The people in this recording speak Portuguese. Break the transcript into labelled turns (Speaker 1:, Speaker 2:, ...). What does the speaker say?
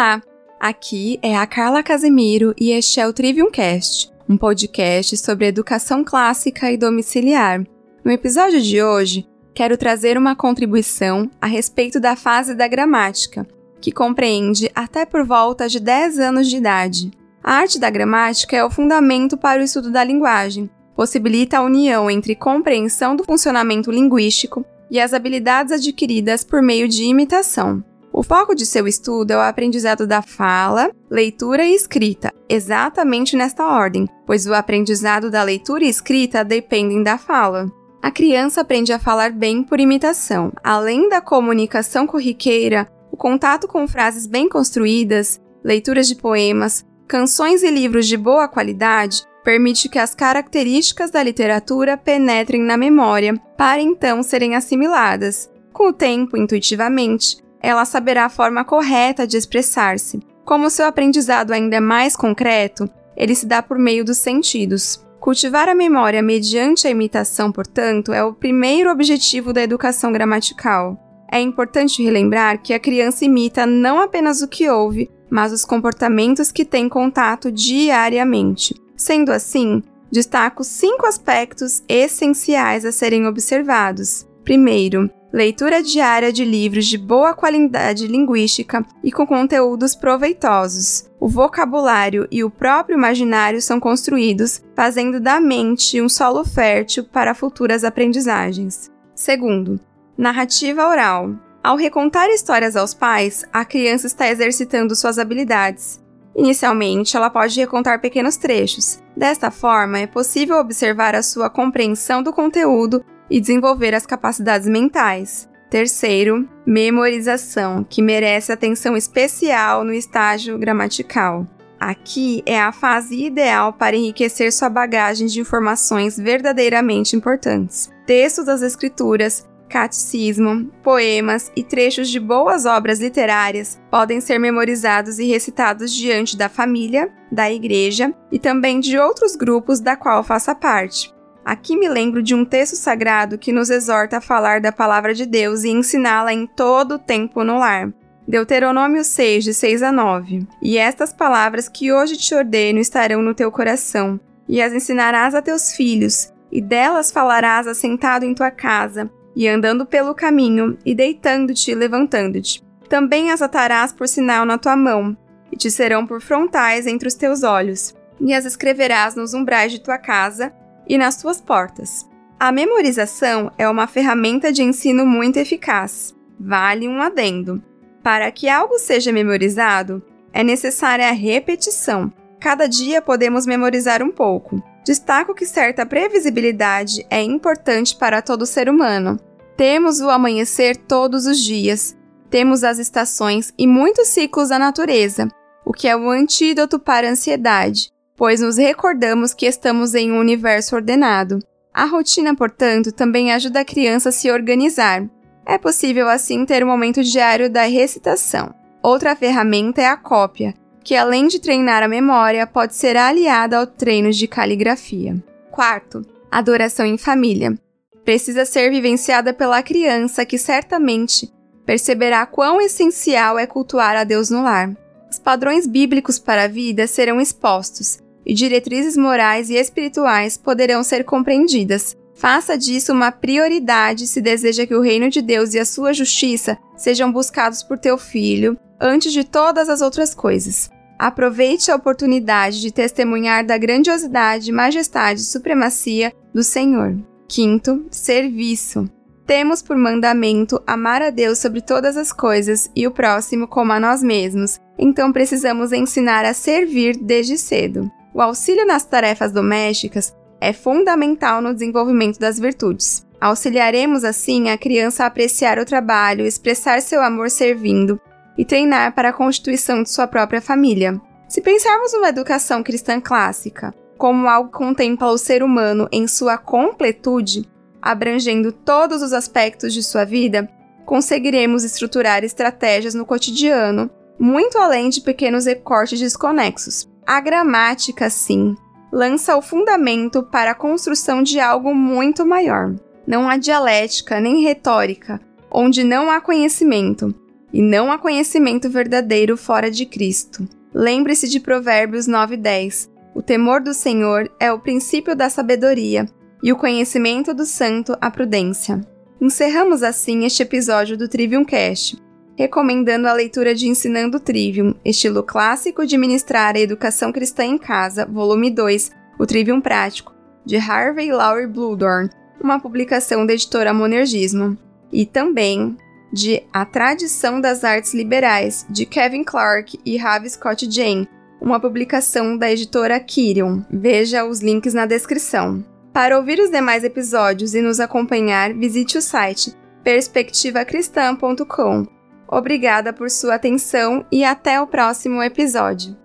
Speaker 1: Olá, aqui é a Carla Casemiro e este é o Trivium Cast, um podcast sobre educação clássica e domiciliar. No episódio de hoje, quero trazer uma contribuição a respeito da fase da gramática, que compreende até por volta de 10 anos de idade. A arte da gramática é o fundamento para o estudo da linguagem, possibilita a união entre compreensão do funcionamento linguístico e as habilidades adquiridas por meio de imitação. O foco de seu estudo é o aprendizado da fala, leitura e escrita, exatamente nesta ordem, pois o aprendizado da leitura e escrita dependem da fala. A criança aprende a falar bem por imitação. Além da comunicação corriqueira, o contato com frases bem construídas, leituras de poemas, canções e livros de boa qualidade permite que as características da literatura penetrem na memória, para então serem assimiladas. Com o tempo, intuitivamente, ela saberá a forma correta de expressar-se. Como seu aprendizado ainda é mais concreto, ele se dá por meio dos sentidos. Cultivar a memória mediante a imitação, portanto, é o primeiro objetivo da educação gramatical. É importante relembrar que a criança imita não apenas o que ouve, mas os comportamentos que tem contato diariamente. Sendo assim, destaco cinco aspectos essenciais a serem observados. Primeiro, leitura diária de livros de boa qualidade linguística e com conteúdos proveitosos. O vocabulário e o próprio imaginário são construídos, fazendo da mente um solo fértil para futuras aprendizagens. Segundo, narrativa oral. Ao recontar histórias aos pais, a criança está exercitando suas habilidades. Inicialmente, ela pode recontar pequenos trechos. Desta forma, é possível observar a sua compreensão do conteúdo e desenvolver as capacidades mentais. Terceiro, memorização, que merece atenção especial no estágio gramatical. Aqui é a fase ideal para enriquecer sua bagagem de informações verdadeiramente importantes. Textos das Escrituras, catecismo, poemas e trechos de boas obras literárias podem ser memorizados e recitados diante da família, da igreja e também de outros grupos da qual faça parte. Aqui me lembro de um texto sagrado que nos exorta a falar da palavra de Deus e ensiná-la em todo o tempo no lar. Deuteronômio 6, de 6 a 9. E estas palavras que hoje te ordeno estarão no teu coração, e as ensinarás a teus filhos, e delas falarás assentado em tua casa, e andando pelo caminho, e deitando-te e levantando-te. Também as atarás por sinal na tua mão, e te serão por frontais entre os teus olhos, e as escreverás nos umbrais de tua casa e nas suas portas. A memorização é uma ferramenta de ensino muito eficaz. Vale um adendo. Para que algo seja memorizado, é necessária a repetição. Cada dia podemos memorizar um pouco. Destaco que certa previsibilidade é importante para todo ser humano. Temos o amanhecer todos os dias, temos as estações e muitos ciclos da natureza, o que é o antídoto para a ansiedade, pois nos recordamos que estamos em um universo ordenado. A rotina, portanto, também ajuda a criança a se organizar. É possível, assim, ter um momento diário da recitação. Outra ferramenta é a cópia, que além de treinar a memória, pode ser aliada ao treino de caligrafia. Quarto, adoração em família. Precisa ser vivenciada pela criança, que certamente perceberá quão essencial é cultuar a Deus no lar. Os padrões bíblicos para a vida serão expostos, e diretrizes morais e espirituais poderão ser compreendidas. Faça disso uma prioridade se deseja que o reino de Deus e a sua justiça sejam buscados por teu filho antes de todas as outras coisas. Aproveite a oportunidade de testemunhar da grandiosidade, majestade e supremacia do Senhor. Quinto, serviço. Temos por mandamento amar a Deus sobre todas as coisas e o próximo como a nós mesmos, então precisamos ensinar a servir desde cedo. O auxílio nas tarefas domésticas é fundamental no desenvolvimento das virtudes. Auxiliaremos assim a criança a apreciar o trabalho, expressar seu amor servindo e treinar para a constituição de sua própria família. Se pensarmos numa educação cristã clássica como algo que contempla o ser humano em sua completude, abrangendo todos os aspectos de sua vida, conseguiremos estruturar estratégias no cotidiano, muito além de pequenos recortes desconexos, a gramática, sim, lança o fundamento para a construção de algo muito maior. Não há dialética nem retórica, onde não há conhecimento. e não há conhecimento verdadeiro fora de Cristo. Lembre-se de Provérbios 9:10. O temor do Senhor é o princípio da sabedoria, e o conhecimento do santo a prudência. Encerramos assim este episódio do Trivium Cast, recomendando a leitura de Ensinando Trivium, estilo clássico de ministrar a educação cristã em casa, volume 2, o Trivium Prático, de Harvey Laurie Bluedorn, uma publicação da editora Monergismo, e também de A Tradição das Artes Liberais, de Kevin Clark e Ravi Scott Jane, uma publicação da editora Kirion. Veja os links na descrição. Para ouvir os demais episódios e nos acompanhar, visite o site perspectivacristã.com. Obrigada por sua atenção e até o próximo episódio.